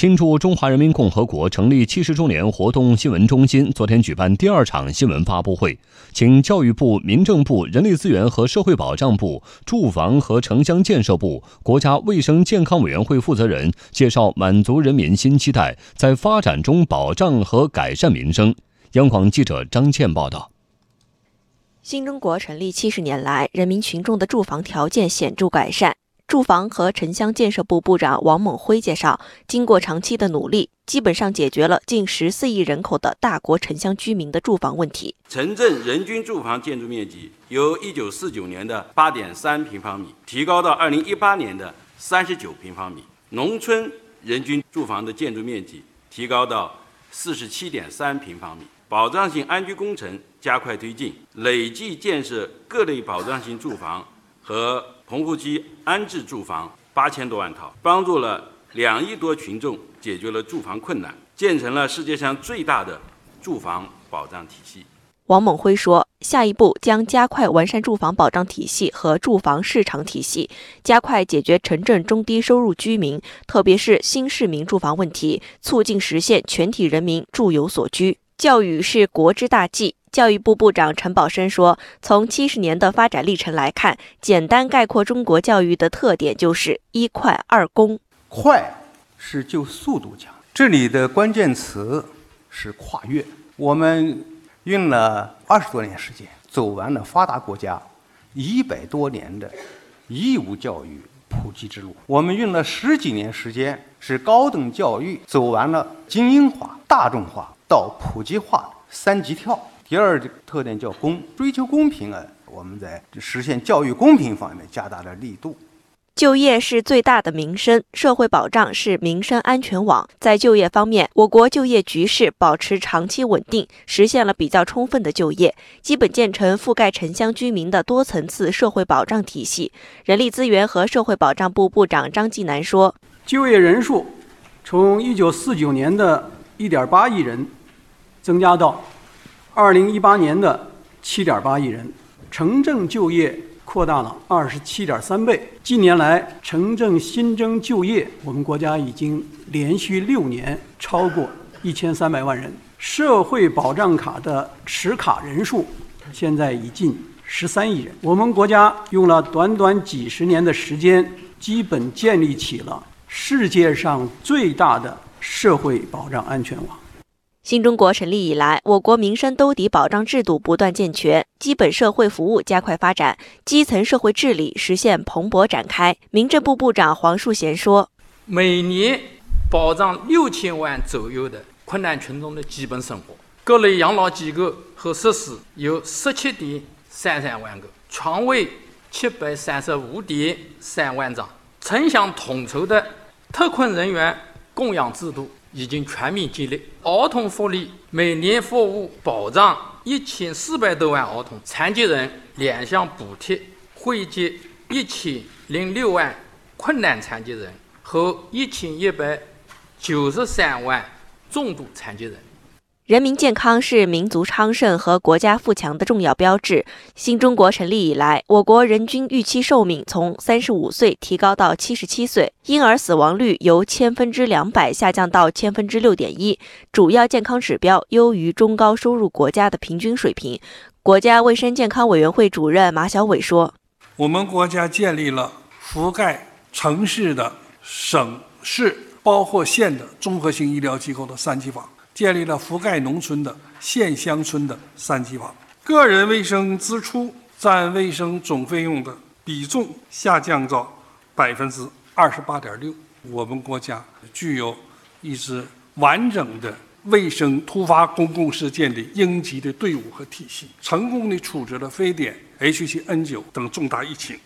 庆祝中华人民共和国成立七十周年活动新闻中心昨天举办第二场新闻发布会，请教育部、民政部、人力资源和社会保障部、住房和城乡建设部、国家卫生健康委员会负责人介绍满足人民新期待，在发展中保障和改善民生。央广记者张倩报道。新中国成立七十年来，人民群众的住房条件显著改善。住房和城乡建设部部长王猛辉介绍，经过长期的努力，基本上解决了近十四亿人口的大国城乡居民的住房问题。城镇人均住房建筑面积由一九四九年的八点三平方米提高到二零一八年的三十九平方米，农村人均住房的建筑面积提高到四十七点三平方米。保障性安居工程加快推进，累计建设各类保障性住房和。棚户区安置住房八千多万套，帮助了两亿多群众解决了住房困难，建成了世界上最大的住房保障体系。王猛辉说，下一步将加快完善住房保障体系和住房市场体系，加快解决城镇中低收入居民，特别是新市民住房问题，促进实现全体人民住有所居。教育是国之大计。教育部部长陈宝生说：“从七十年的发展历程来看，简单概括中国教育的特点就是一快二公。快是就速度讲，这里的关键词是跨越。我们用了二十多年时间，走完了发达国家一百多年的义务教育普及之路；我们用了十几年时间，使高等教育走完了精英化、大众化到普及化三级跳。”第二个特点叫公，追求公平啊！我们在实现教育公平方面加大了力度。就业是最大的民生，社会保障是民生安全网。在就业方面，我国就业局势保持长期稳定，实现了比较充分的就业，基本建成覆盖城乡居民的多层次社会保障体系。人力资源和社会保障部部长张继南说：“就业人数从1949年的1.8亿人增加到。”二零一八年的七点八亿人，城镇就业扩大了二十七点三倍。近年来，城镇新增就业，我们国家已经连续六年超过一千三百万人。社会保障卡的持卡人数现在已近十三亿人。我们国家用了短短几十年的时间，基本建立起了世界上最大的社会保障安全网。新中国成立以来，我国民生兜底保障制度不断健全，基本社会服务加快发展，基层社会治理实现蓬勃展开。民政部部长黄树贤说：“每年保障六千万左右的困难群众的基本生活，各类养老机构和设施有十七点三三万个，床位七百三十五点三万张，城乡统筹的特困人员供养制度。”已经全面建立儿童福利，每年服务保障一千四百多万儿童，残疾人两项补贴惠及一千零六万困难残疾人和一千一百九十三万重度残疾人。人民健康是民族昌盛和国家富强的重要标志。新中国成立以来，我国人均预期寿命从三十五岁提高到七十七岁，婴儿死亡率由千分之两百下降到千分之六点一，主要健康指标优于中高收入国家的平均水平。国家卫生健康委员会主任马晓伟说：“我们国家建立了覆盖城市的、省市包括县的综合性医疗机构的三级网。”建立了覆盖农村的县乡村的三级网，个人卫生支出占卫生总费用的比重下降到百分之二十八点六。我们国家具有一支完整的卫生突发公共事件的应急的队伍和体系，成功的处置了非典、H7N9 等重大疫情。